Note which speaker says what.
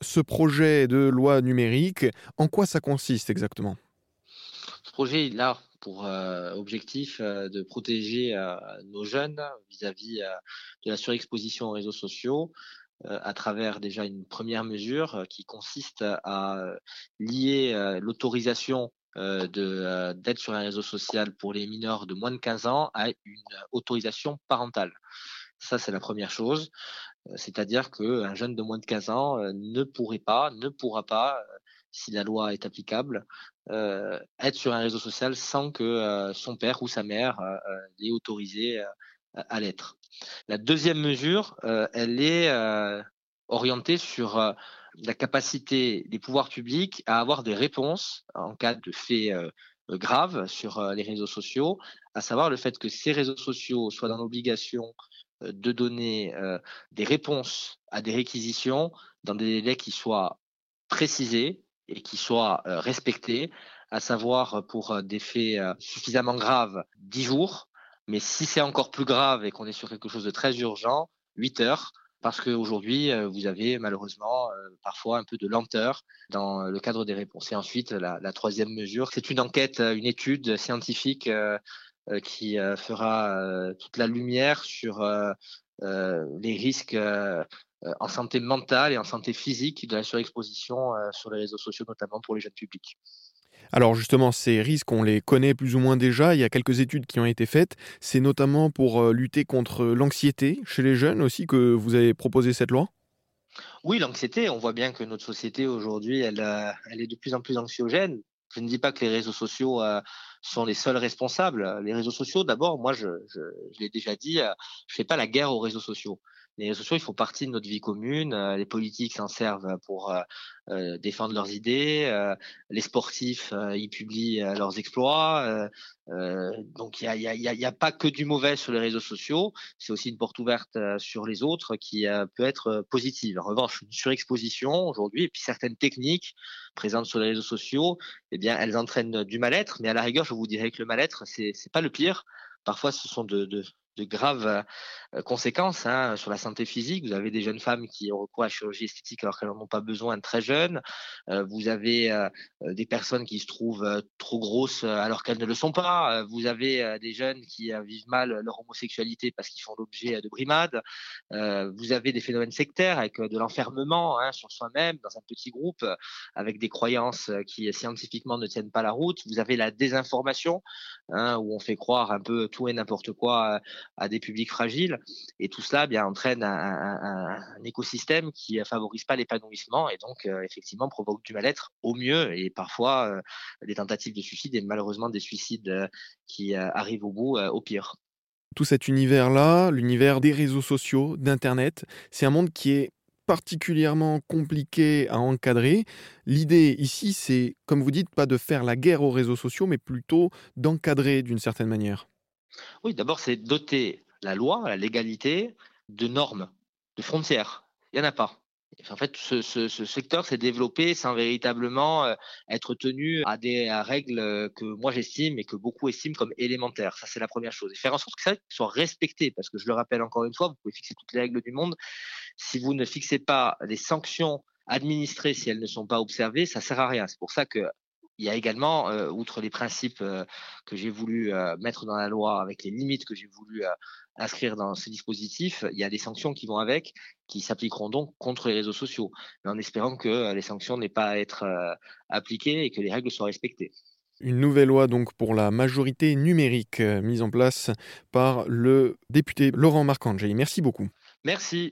Speaker 1: ce projet de loi numérique, en quoi ça consiste exactement?
Speaker 2: Ce projet, il a pour euh, objectif euh, de protéger euh, nos jeunes vis-à-vis de la surexposition aux réseaux sociaux à travers déjà une première mesure qui consiste à lier l'autorisation d'être sur un réseau social pour les mineurs de moins de 15 ans à une autorisation parentale. Ça, c'est la première chose. C'est-à-dire qu'un jeune de moins de 15 ans ne pourrait pas, ne pourra pas, si la loi est applicable, être sur un réseau social sans que son père ou sa mère l'ait autorisé à l'être. La deuxième mesure, elle est orientée sur la capacité des pouvoirs publics à avoir des réponses en cas de faits graves sur les réseaux sociaux, à savoir le fait que ces réseaux sociaux soient dans l'obligation euh, de donner euh, des réponses à des réquisitions dans des délais qui soient précisés et qui soient euh, respectés, à savoir pour des faits suffisamment graves, 10 jours, mais si c'est encore plus grave et qu'on est sur quelque chose de très urgent, 8 heures, parce qu'aujourd'hui, vous avez malheureusement parfois un peu de lenteur dans le cadre des réponses. Et ensuite, la, la troisième mesure, c'est une enquête, une étude scientifique euh, qui euh, fera euh, toute la lumière sur les risques en santé mentale et en santé physique de la surexposition sur les réseaux sociaux, notamment pour les jeunes publics.
Speaker 1: Alors justement, ces risques, on les connaît plus ou moins déjà. Il y a quelques études qui ont été faites. C'est notamment pour lutter contre l'anxiété chez les jeunes aussi que vous avez proposé cette loi?
Speaker 2: Oui, l'anxiété, on voit bien que notre société aujourd'hui, elle, elle est de plus en plus anxiogène. Je ne dis pas que les réseaux sociaux euh, sont les seuls responsables. Les réseaux sociaux, d'abord, moi, je, l'ai déjà dit, euh, je fais pas la guerre aux réseaux sociaux les réseaux sociaux, ils font partie de notre vie commune. Euh, les politiques s'en servent pour euh, euh, défendre leurs idées. les sportifs, ils publient leurs exploits. donc, il n'y a, pas que du mauvais sur les réseaux sociaux. C'est aussi une porte ouverte sur les autres qui peut être positive. En revanche, une surexposition aujourd'hui, et puis certaines techniques présentes sur les réseaux sociaux, eh bien, elles entraînent du mal-être. Mais à la rigueur, je vous dirais que le mal-être, c'est n'est pas le pire. Parfois, ce sont de, de graves euh, conséquences hein, sur la santé physique. Vous avez des jeunes femmes qui ont recours à la chirurgie esthétique alors qu'elles n'en ont pas besoin très jeunes. Euh, vous avez euh, des personnes qui se trouvent trop grosses alors qu'elles ne le sont pas. Vous avez des jeunes qui vivent mal leur homosexualité parce qu'ils font l'objet de brimades. Vous avez des phénomènes sectaires avec de l'enfermement hein, sur soi-même dans un petit groupe avec des croyances qui scientifiquement ne tiennent pas la route. Vous avez la désinformation hein, où on fait croire un peu tout et n'importe quoi à des publics fragiles. Et tout cela bien, entraîne un, écosystème qui ne favorise pas l'épanouissement et donc euh, effectivement provoque du mal-être au mieux et parfois euh, des tentatives de suicide et malheureusement des suicides euh, qui arrivent au bout au pire.
Speaker 1: Tout cet univers-là, l'univers des réseaux sociaux, d'Internet, c'est un monde qui est particulièrement compliqué à encadrer. L'idée ici, c'est, comme vous dites, pas de faire la guerre aux réseaux sociaux, mais plutôt d'encadrer d'une certaine manière.
Speaker 2: Oui, d'abord, c'est doter la loi, la légalité, de normes, de frontières. Il n'y en a pas. En fait, ce, secteur s'est développé sans véritablement euh, être tenu à des règles que moi j'estime et que beaucoup estiment comme élémentaires. Ça, c'est la première chose. Et faire en sorte que ça soit respecté, parce que je le rappelle encore une fois, vous pouvez fixer toutes les règles du monde. Si vous ne fixez pas les sanctions administrées si elles ne sont pas observées, ça sert à rien. C'est pour ça que il y a également, euh, outre les principes euh, que j'ai voulu euh, mettre dans la loi, avec les limites que j'ai voulu inscrire dans ce dispositif, il y a des sanctions qui vont avec, qui s'appliqueront donc contre les réseaux sociaux, mais en espérant que les sanctions n'aient pas à être appliquées et que les règles soient respectées.
Speaker 1: Une nouvelle loi donc pour la majorité numérique mise en place par le député Laurent Marcangeli. Merci beaucoup.
Speaker 2: Merci.